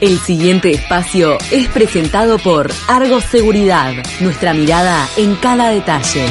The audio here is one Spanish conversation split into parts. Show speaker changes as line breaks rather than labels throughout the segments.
El siguiente espacio es presentado por Argos Seguridad, nuestra mirada en cada detalle.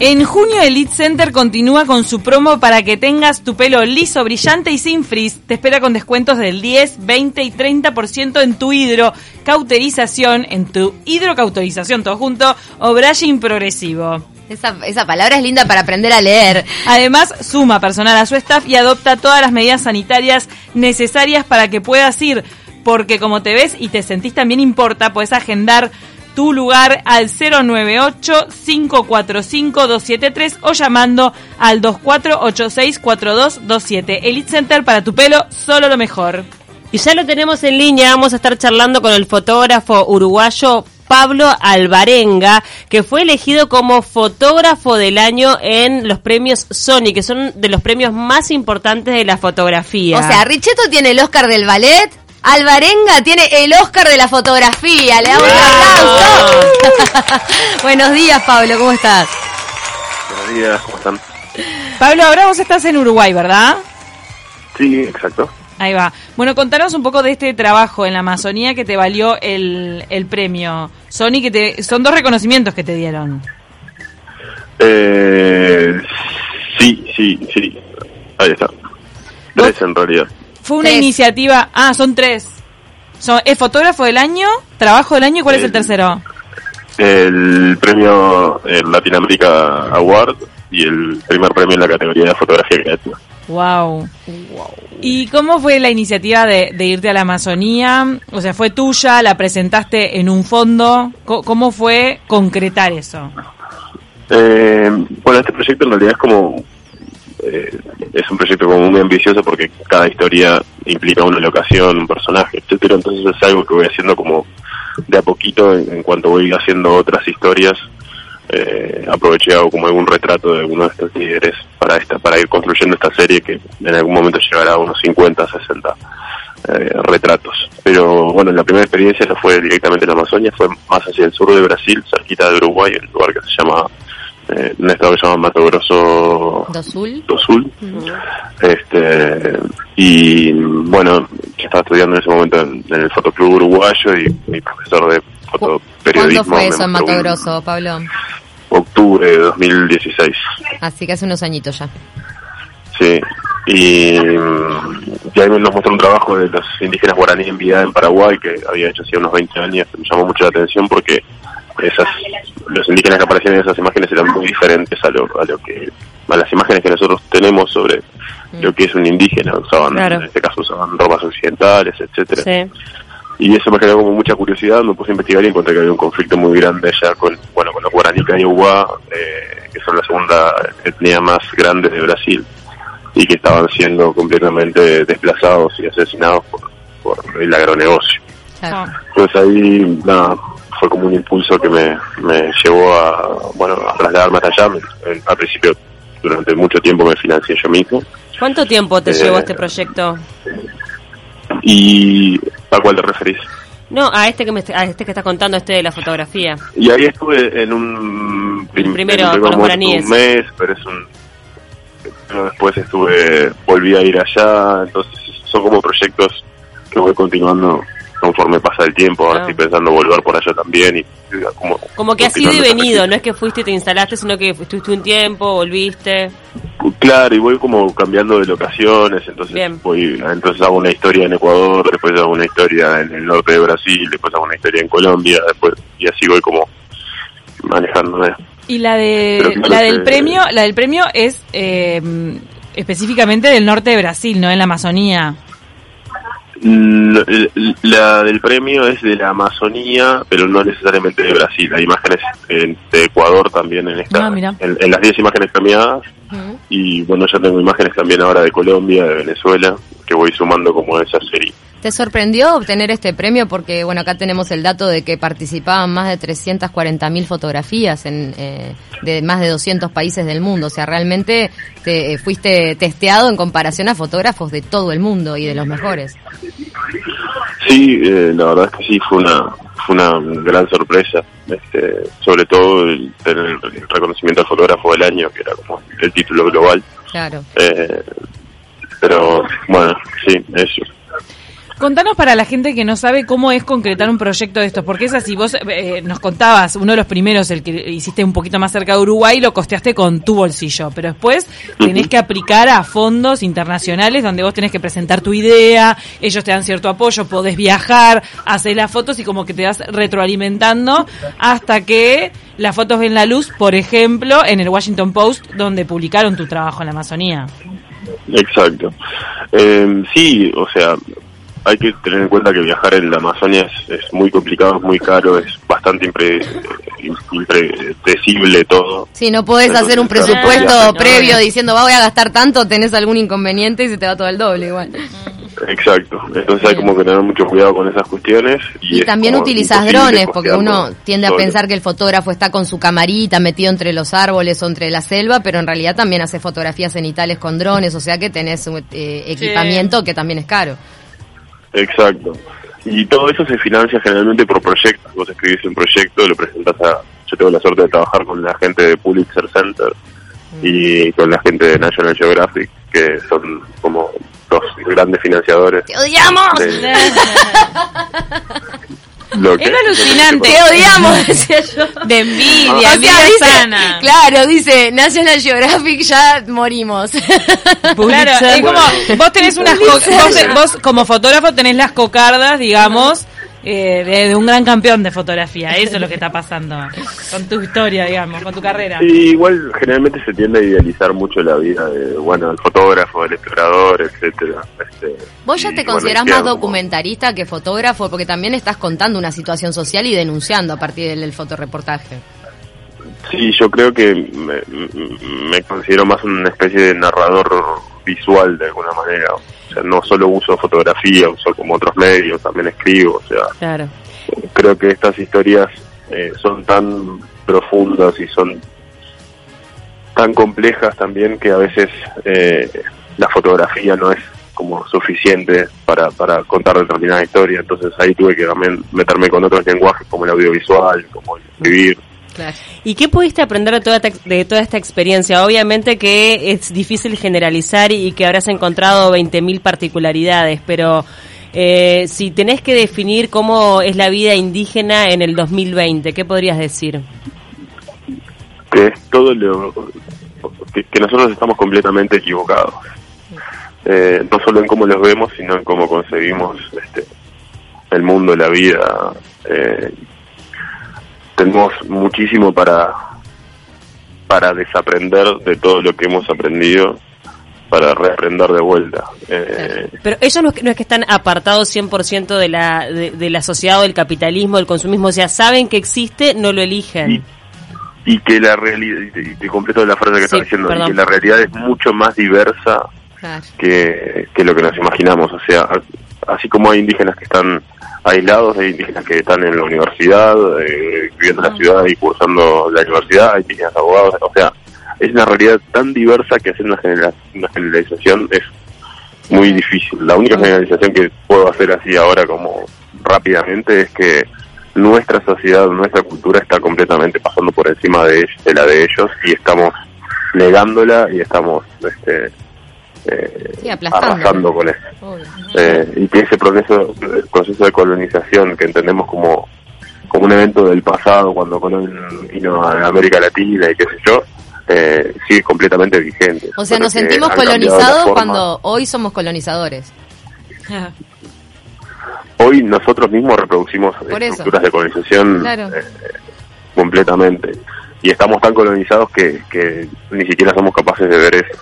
En junio Elite Center continúa con su promo para que tengas tu pelo liso, brillante y sin frizz. Te espera con descuentos del 10, 20 y 30% en tu hidrocauterización, en tu hidrocauterización todo junto o brushing progresivo.
Esa, esa palabra es linda para aprender a leer.
Además, suma personal a su staff y adopta todas las medidas sanitarias necesarias para que puedas ir. Porque como te ves y te sentís también importa, puedes agendar tu lugar al 098-545-273 o llamando al 2486-4227. Elite Center para tu pelo, solo lo mejor.
Y ya lo tenemos en línea, vamos a estar charlando con el fotógrafo uruguayo Pablo Alvarenga, que fue elegido como fotógrafo del año en los premios Sony, que son de los premios más importantes de la fotografía.
O sea, Richetto tiene el Oscar del ballet, Alvarenga tiene el Oscar de la fotografía. Le damos un aplauso. Buenos días, Pablo, ¿cómo estás?
Buenos días, ¿cómo están?
Pablo, ahora vos estás en Uruguay, ¿verdad?
Sí, exacto.
Ahí va. Bueno, contanos un poco de este trabajo en la Amazonía que te valió el, el premio Sony, que te, son dos reconocimientos que te dieron.
Eh, sí, sí, sí. Ahí está. Tres en realidad.
Fue una
Tres.
iniciativa. Ah, son tres. Son, ¿Es fotógrafo del año? ¿Trabajo del año? ¿Y cuál es el tercero?
El premio el Latinoamérica Award y el primer premio en la categoría de fotografía creativa.
Wow. ¿Y cómo fue la iniciativa de, de irte a la Amazonía? O sea, ¿fue tuya? ¿La presentaste en un fondo? Co- ¿Cómo fue concretar eso?
Eh, bueno, este proyecto en realidad es como... eh, es un proyecto como muy ambicioso porque cada historia implica una locación, un personaje, etcétera. Entonces es algo que voy haciendo como de a poquito en, cuanto voy haciendo otras historias. Eh, aproveché hago como algún retrato de alguno de estos líderes para esta para ir construyendo esta serie que en algún momento llegará a unos 50, 60 eh, retratos. Pero bueno, la primera experiencia no fue directamente en la Amazonia, fue más hacia el sur de Brasil, cerquita de Uruguay, en un lugar que se llama, eh, un estado que se llama Mato Grosso
Do Sul.
do Sul. Este, y bueno, yo estaba estudiando en ese momento en, en el Fotoclub Uruguayo y mi profesor de fotoperiodismo.
¿Cuándo fue eso en Mato Grosso, Pablo?
Octubre de 2016.
Así que hace unos añitos ya.
Sí, y, mm, y ahí nos mostró un trabajo de los indígenas guaraní en vida en Paraguay que había hecho hacía unos 20 años, me llamó mucho la atención porque esas los indígenas que aparecían en esas imágenes eran muy diferentes a lo, a lo que a las imágenes que nosotros tenemos sobre lo que es un indígena, usaban,
Claro.
en este caso usaban ropas occidentales, etcétera
Sí.
y eso me generó como mucha curiosidad, me puse a investigar y encontré que había un conflicto muy grande allá con, bueno, con los guaraní Kaniuwa, eh, que son la segunda etnia más grande de Brasil, y que estaban siendo completamente desplazados y asesinados por, por el agronegocio.
Claro.
Entonces ahí, nada, fue como un impulso que me, me llevó a, bueno, a trasladarme hasta allá. Me- al principio, durante mucho tiempo me financié yo mismo.
¿Cuánto tiempo te
Eh,
llevó este proyecto?
¿Y a cuál te referís?
No, a este que me, a este que estás contando, este de la fotografía.
Y ahí estuve en un prim-
Primero
en un
con los
un mes, pero es un pero después estuve volví a ir allá, entonces son como proyectos que voy continuando conforme pasa el tiempo, ahora
Ah.
estoy pensando volver por allá también y como
Como que así de venido, no es que fuiste y te instalaste, sino que estuviste un tiempo, volviste.
Claro, y voy como cambiando de locaciones, entonces
Bien.
voy, entonces hago una historia en Ecuador, después hago una historia en el norte de Brasil, después hago una historia en Colombia, después y así voy como manejándome.
Y la de
claro
la del
que-
premio, la del premio es eh, específicamente del norte de Brasil, no en la Amazonía.
La del premio es de la Amazonía, pero no necesariamente de Brasil. Hay imágenes en- de Ecuador también en esta,
Ah,
en, en las 10 imágenes premiadas. Y bueno, ya tengo imágenes también ahora de Colombia, de Venezuela, que voy sumando como a esa serie.
¿Te sorprendió obtener este premio? Porque, bueno, acá tenemos el dato de que participaban más de 340.000 fotografías en, eh, de más de 200 países del mundo. O sea, realmente te eh, fuiste testeado en comparación a fotógrafos de todo el mundo y de los mejores.
Sí, eh, la verdad es que sí, fue una fue una gran sorpresa, este, sobre todo el, el reconocimiento al fotógrafo del año, que era como el título global.
Claro.
Eh, pero bueno, sí, eso.
Contanos para la gente que no sabe cómo es concretar un proyecto de estos, porque es así, vos eh, nos contabas, uno de los primeros, el que hiciste un poquito más cerca de Uruguay, lo costeaste con tu bolsillo, pero después tenés que aplicar a fondos internacionales donde vos tenés que presentar tu idea, ellos te dan cierto apoyo, podés viajar, hacer las fotos y como que te vas retroalimentando hasta que las fotos ven la luz, por ejemplo, en el Washington Post, donde publicaron tu trabajo en la Amazonía.
Exacto. Eh, sí, o sea, hay que tener en cuenta que viajar en la Amazonia es, es muy complicado, es muy caro, es bastante impre, impredecible todo.
Sí, no podés
Entonces,
hacer un presupuesto previo diciendo, va, voy a gastar tanto, tenés algún inconveniente y se te va todo el doble igual.
Exacto. Entonces hay como que tener mucho cuidado con esas cuestiones. Y,
también utilizas drones, porque uno tiende a
solo.
pensar que el fotógrafo está con su camarita metido entre los árboles o entre la selva, pero en realidad también hace fotografías cenitales con drones, o sea que tenés un eh, equipamiento que también es caro.
Exacto. Y todo eso se financia generalmente por proyectos. Vos escribís un proyecto, lo presentas a... Yo tengo la suerte de trabajar con la gente de Pulitzer Center y con la gente de National Geographic, que son como dos grandes financiadores.
¡Te odiamos!
de lo que-
Es alucinante.
¡Te odiamos! decía yo.
De envidia,
O sea,
envidia
dice-
sana.
Claro, dice National Geographic, ya morimos.
Claro, es como, vos tenés unas, co- vos, vos como fotógrafo tenés las cocardas, digamos, eh, de, de un gran campeón de fotografía. Eso es lo que está pasando con tu historia, digamos, con tu carrera.
Sí, igual generalmente se tiende a idealizar mucho la vida de, bueno, del fotógrafo, del explorador, etcétera. Este,
Vos ya te
bueno,
considerás más
como-
documentarista que fotógrafo, porque también estás contando una situación social y denunciando a partir del, del fotoreportaje.
Sí, yo creo que me- me considero más una especie de narrador visual de alguna manera. O sea, no solo uso fotografía, uso como otros medios, también escribo. O sea,
Claro.
creo que estas historias eh, son tan profundas y son tan complejas también que a veces eh, la fotografía no es como suficiente para, para contar determinada historia. Entonces ahí tuve que también meterme con otros lenguajes como el audiovisual, como el escribir.
Claro.
¿Y qué pudiste aprender de toda, esta- de toda esta experiencia? Obviamente que es difícil generalizar y que habrás encontrado 20.000 particularidades, pero eh, si tenés que definir cómo es la vida indígena en el 2020, ¿qué podrías decir?
que es todo lo que, que nosotros estamos completamente equivocados Eh, no solo en cómo los vemos sino en cómo concebimos este el mundo la vida Eh, tenemos muchísimo para para desaprender de todo lo que hemos aprendido para reaprender de vuelta Eh,
Pero ellos no es que, no es que están apartados 100% de la, de, de la sociedad o del capitalismo, del consumismo, o sea, saben que existe, no lo eligen.
Y- y que la realidad y te, te completo la frase que
Sí,
estaba diciendo y que la realidad es mucho más diversa
Claro.
que, que lo que nos imaginamos. O sea, así como hay indígenas que están aislados, hay indígenas que están en la universidad, eh, viviendo en la ciudad y cursando la universidad, hay indígenas abogados, o sea, es una realidad tan diversa que hacer una, genera- una generalización es muy difícil. La única generalización que puedo hacer así ahora como rápidamente es que nuestra sociedad, nuestra cultura está completamente pasando por encima de, de la de ellos y estamos negándola y estamos este, eh,
Sí, aplastando.
arrasando con eso. Eh, y que ese proceso, el proceso de colonización que entendemos como, como un evento del pasado cuando Colón vino a América Latina y qué sé yo, eh, sigue completamente vigente.
O sea, nos sentimos colonizados cuando hoy somos colonizadores.
Hoy nosotros mismos reproducimos
Por eso.
estructuras de colonización
Claro.
eh, completamente. Y estamos tan colonizados que, que ni siquiera somos capaces de ver eso.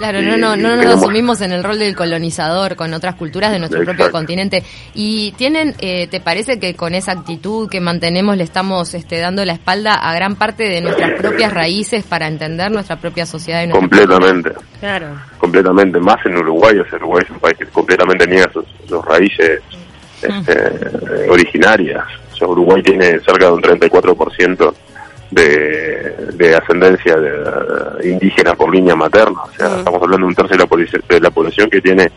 Claro, no, no, no nos asumimos en el rol del colonizador con otras culturas de nuestro propio continente. Y tienen, eh, ¿te parece que con esa actitud que mantenemos le estamos este, dando la espalda a gran parte de nuestras propias raíces para entender nuestra propia sociedad y nuestra
Completamente.
Claro.
completamente más en Uruguay, o sea, Uruguay es un país que completamente niega sus, sus raíces este, eh, originarias. O sea, Uruguay tiene cerca de un 34% de, de ascendencia de, indígena por línea materna. O sea, estamos hablando de un tercio de la, de la población que tiene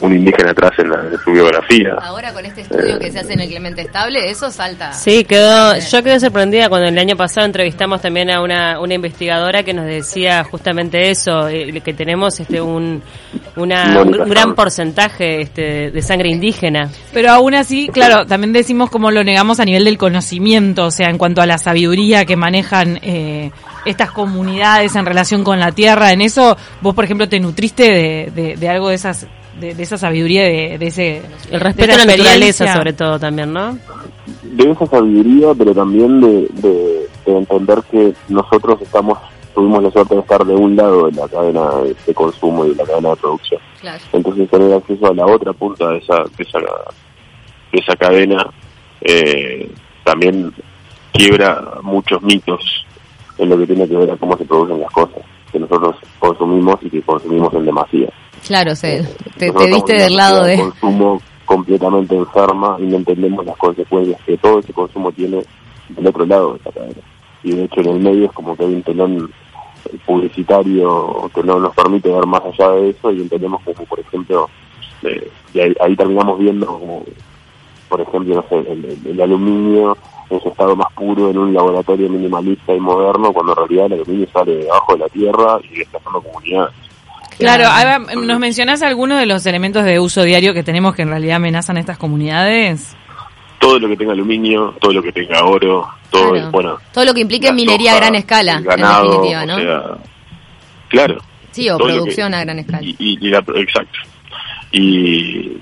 un indígena atrás en, la, en su biografía.
Ahora con este estudio que se hace en el Clemente Estable, eso salta.
Sí, quedó, yo quedé sorprendida cuando el año pasado entrevistamos también a una, una investigadora que nos decía justamente eso, eh, que tenemos este un, una, un gran porcentaje este, de sangre indígena.
Pero aún así, claro, también decimos cómo lo negamos a nivel del conocimiento, o sea, en cuanto a la sabiduría que manejan eh, estas comunidades en relación con la tierra. En eso, vos, por ejemplo, te nutriste de, de, de algo de esas de, de esa sabiduría, de, de ese...
El respeto a
de
la naturaleza sobre todo también, ¿no?
de esa sabiduría, pero también de, de- de entender que nosotros estamos tuvimos la suerte de estar de un lado de la cadena de, de consumo y de la cadena de producción.
Claro.
Entonces tener acceso a la otra punta de esa, de esa, de esa cadena eh, también quiebra muchos mitos en lo que tiene que ver a cómo se producen las cosas que nosotros consumimos y que consumimos en demasía.
Claro, se, te, te viste del lado de...
consumo completamente enferma y no entendemos las consecuencias que todo ese consumo tiene del otro lado de la cadena. Y de hecho en el medio es como que hay un telón publicitario que no nos permite ver más allá de eso y entendemos como por ejemplo, eh, y ahí, ahí terminamos viendo como por ejemplo, no sé, el, el- el aluminio en su estado más puro en un laboratorio minimalista y moderno, cuando en realidad el aluminio sale debajo de la tierra y desplazando comunidades.
Claro, ahora nos mencionás algunos de los elementos de uso diario que tenemos que en realidad amenazan a estas comunidades.
todo lo que tenga aluminio, todo lo que tenga oro, todo,
Claro.
bueno,
Todo lo que implique minería a gran escala,
ganado,
en definitiva, ¿no?
o sea, claro.
sí, o producción
que-
a gran escala.
Y, y- y la- exacto. Y,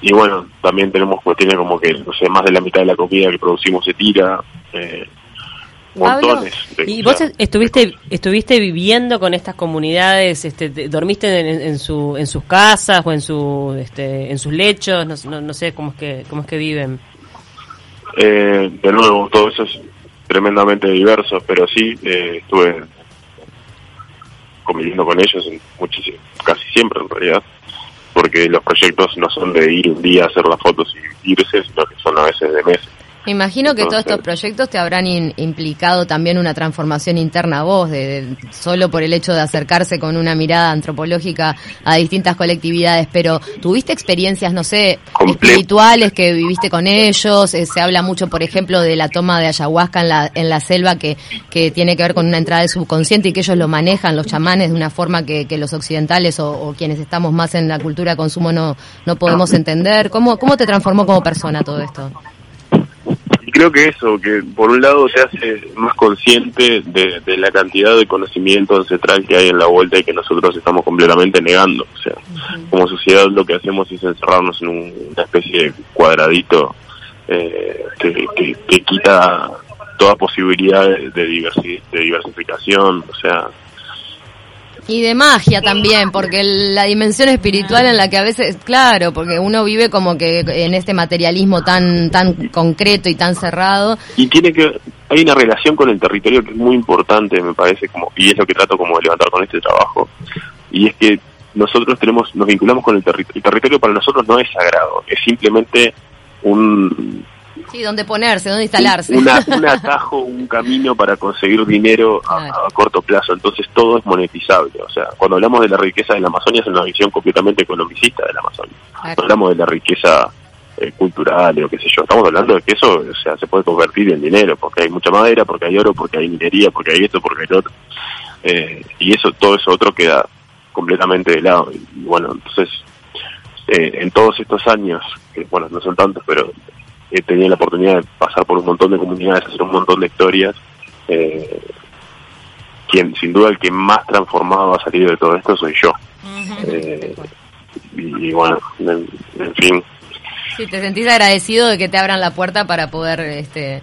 y bueno, también tenemos cuestiones como que, no sé, más de la mitad de la comida que producimos se tira, eh,
Pablo,
montones. de-
¿Y vos
sea,
estuviste estuviste viviendo con estas comunidades? Este, te- ¿Dormiste en, en su, en sus casas o en, su, este, en sus lechos? No, no, no sé cómo es que, cómo es que viven.
Eh, de nuevo, todo eso es tremendamente diverso, pero sí eh, estuve conviviendo con ellos en muchísimo, casi siempre en realidad, porque los proyectos no son de ir un día a hacer las fotos y irse, sino que son a veces de meses.
Me imagino que todos estos proyectos te habrán in- implicado también una transformación interna a vos, de, de- solo por el hecho de acercarse con una mirada antropológica a distintas colectividades, pero ¿tuviste experiencias, no sé, espirituales que viviste con ellos? Eh, se habla mucho, por ejemplo, de la toma de ayahuasca en la, en la selva que, que tiene que ver con una entrada del subconsciente y que ellos lo manejan, los chamanes, de una forma que, que los occidentales o, o quienes estamos más en la cultura de consumo no, no podemos entender. ¿Cómo, ¿Cómo te transformó como persona todo esto?
Creo que eso, que por un lado te hace más consciente de, de la cantidad de conocimiento ancestral que hay en la vuelta y que nosotros estamos completamente negando. O sea, como sociedad lo que hacemos es encerrarnos en un- una especie de cuadradito eh, que, que- que quita toda posibilidad de, de, diversi- de diversificación. O sea,
Y de magia también, porque el- la dimensión espiritual en la que a veces, claro, porque uno vive como que en este materialismo tan tan concreto y tan cerrado.
y tiene que hay una relación con el territorio que es muy importante me parece como y es lo que trato como de levantar con este trabajo y es que nosotros tenemos nos vinculamos con el territorio el territorio para nosotros no es sagrado es simplemente un
Sí, dónde ponerse, dónde instalarse.
una- un atajo un camino para conseguir dinero a, corto plazo entonces todo es monetizable o sea cuando hablamos de la riqueza de la Amazonia es una visión completamente economicista de la Amazonia
Claro.
no hablamos de la riqueza eh, cultural o qué sé yo, estamos hablando de que eso o sea, se puede convertir en dinero, porque hay mucha madera, porque hay oro, porque hay minería, porque hay esto, porque hay lo otro. Eh, y eso, todo eso otro queda completamente de lado. Y bueno, entonces, eh, en todos estos años, que bueno, no son tantos, pero he tenido la oportunidad de pasar por un montón de comunidades, hacer un montón de historias. Eh, quien, sin duda, el que más transformado ha salido de todo esto soy yo. Eh, y, y bueno, en, en fin,
Sí, te sentís agradecido de que te abran la puerta para poder este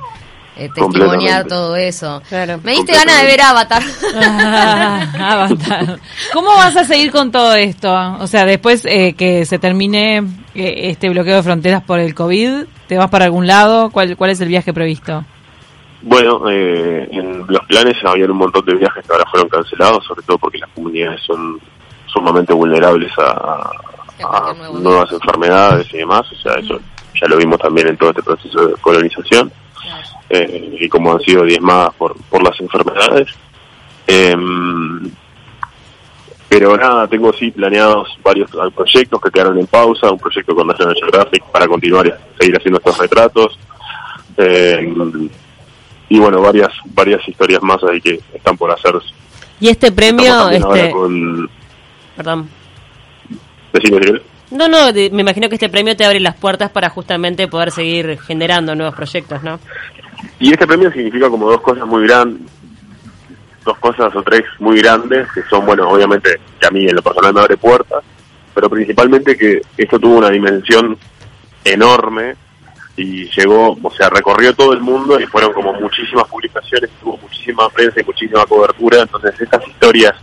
eh, testimoniar todo eso.
Claro.
Me diste ganas de ver Avatar.
Ah, Avatar. ¿Cómo vas a seguir con todo esto? O sea, después eh, que se termine eh, este bloqueo de fronteras por el COVID, ¿te vas para algún lado? ¿Cuál, cuál es el viaje previsto?
Bueno, eh, en los planes había un montón de viajes que ahora fueron cancelados, sobre todo porque las comunidades son sumamente vulnerables a, a nuevas enfermedades y demás. O sea, eso ya lo vimos también en todo este proceso de colonización eh, y cómo han sido diezmadas por, por las enfermedades. Em, Pero nada, tengo sí planeados varios proyectos que quedaron en pausa, un proyecto con National Geographic para continuar y seguir haciendo estos retratos. Eh, y bueno, varias varias historias más ahí que están por hacerse.
Y este premio, este,
con-
perdón.
decime, decime.
No, no, me imagino que este premio te abre las puertas para justamente poder seguir generando nuevos proyectos, ¿no?
Y este premio significa como dos cosas muy grandes, dos cosas o tres muy grandes, que son, bueno, obviamente que a mí en lo personal me abre puertas, pero principalmente que esto tuvo una dimensión enorme y llegó, o sea, recorrió todo el mundo y fueron como muchísimas publicaciones, tuvo muchísima prensa y muchísima cobertura, entonces estas historias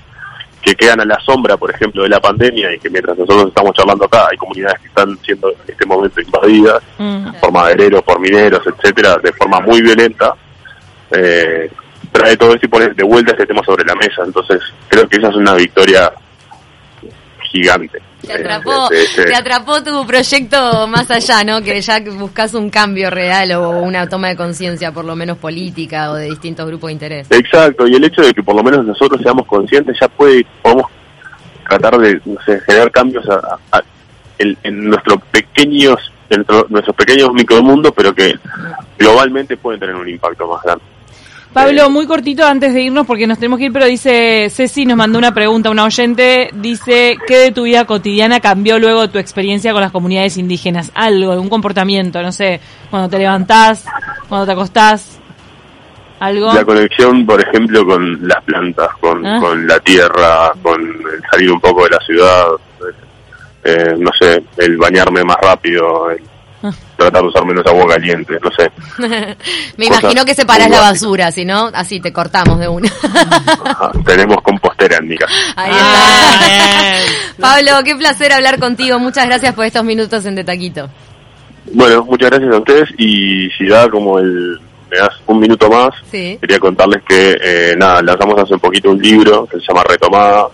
que quedan a la sombra, por ejemplo, de la pandemia y que mientras nosotros estamos charlando acá hay comunidades que están siendo en este momento invadidas,
Mm.
por madereros, por mineros, etcétera, de forma muy violenta, eh, trae todo esto y pone de vuelta este tema sobre la mesa. Entonces, creo que esa es una victoria gigante.
Te atrapó, te atrapó tu proyecto más allá, ¿no? Que ya buscas un cambio real o una toma de conciencia, por lo menos política o de distintos grupos de interés.
Exacto, y el hecho de que por lo menos nosotros seamos conscientes ya puede, podemos tratar de no sé, generar cambios a- a- en, en nuestros pequeños dentro nuestros pequeños micromundos, pero que globalmente pueden tener un impacto más grande.
Pablo, muy cortito antes de irnos porque nos tenemos que ir, pero dice Ceci, nos mandó una pregunta, una oyente, dice, ¿qué de tu vida cotidiana cambió luego de tu experiencia con las comunidades indígenas? Algo, un comportamiento, no sé, cuando te levantás, cuando te acostás, algo.
La conexión, por ejemplo, con las plantas, con,
Ah.
con la tierra, con el salir un poco de la ciudad, eh, no sé, el bañarme más rápido, el. Tratar de usar menos agua caliente, no sé.
Me
Cosas
imagino que separás la basura, si no, así te cortamos de una.
Ajá, tenemos compostera en mi casa.
Ahí
Ah,
está.
bien.
Pablo, qué placer hablar contigo. Muchas gracias por estos minutos en De Taquito.
Bueno, muchas gracias a ustedes y si da como el me das un minuto más,
Sí.
quería contarles que eh, nada, lanzamos hace un poquito un libro que se llama Retomada,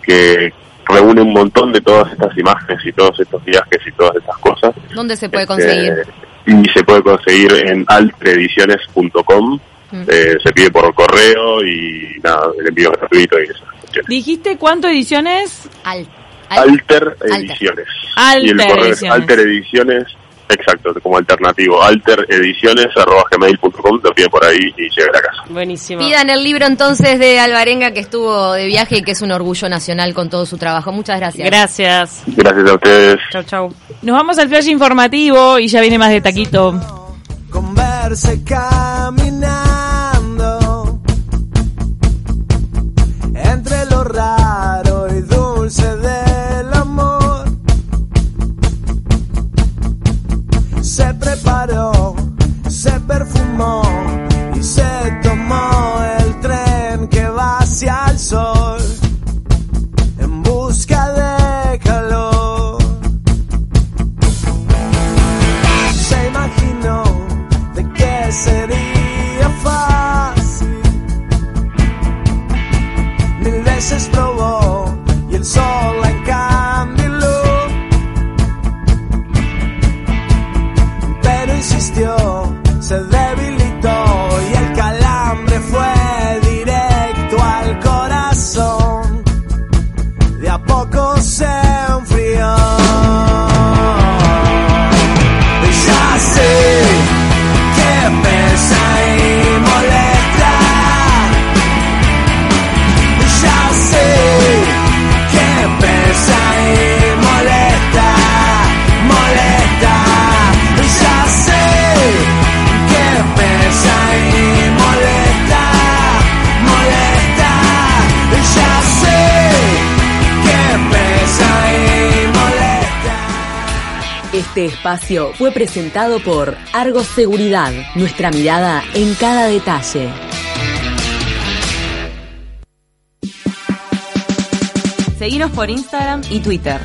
que reúne un montón de todas estas imágenes y todos estos viajes y todas estas cosas.
¿Dónde se puede
Este,
conseguir?
y se puede conseguir en alterediciones.com.
Mm.
Eh, se pide por correo y nada, el envío es gratuito y esas cuestiones.
¿Dijiste cuánto ediciones?
Al, al-
Alter Ediciones.
Alter
y el correo es
Ediciones.
Alter Ediciones, exacto, como alternativo. alterediciones.gmail.com, lo piden por ahí y llega a la casa.
Buenísimo.
Pidan el libro entonces de Alvarenga que estuvo de viaje y que es un orgullo nacional con todo su trabajo. Muchas gracias.
Gracias.
Gracias a ustedes.
Chau, chau.
Nos vamos al flash informativo y ya viene más de taquito.
converse y
Espacio fue presentado por Argos Seguridad, nuestra mirada en cada detalle. Seguinos por Instagram y Twitter,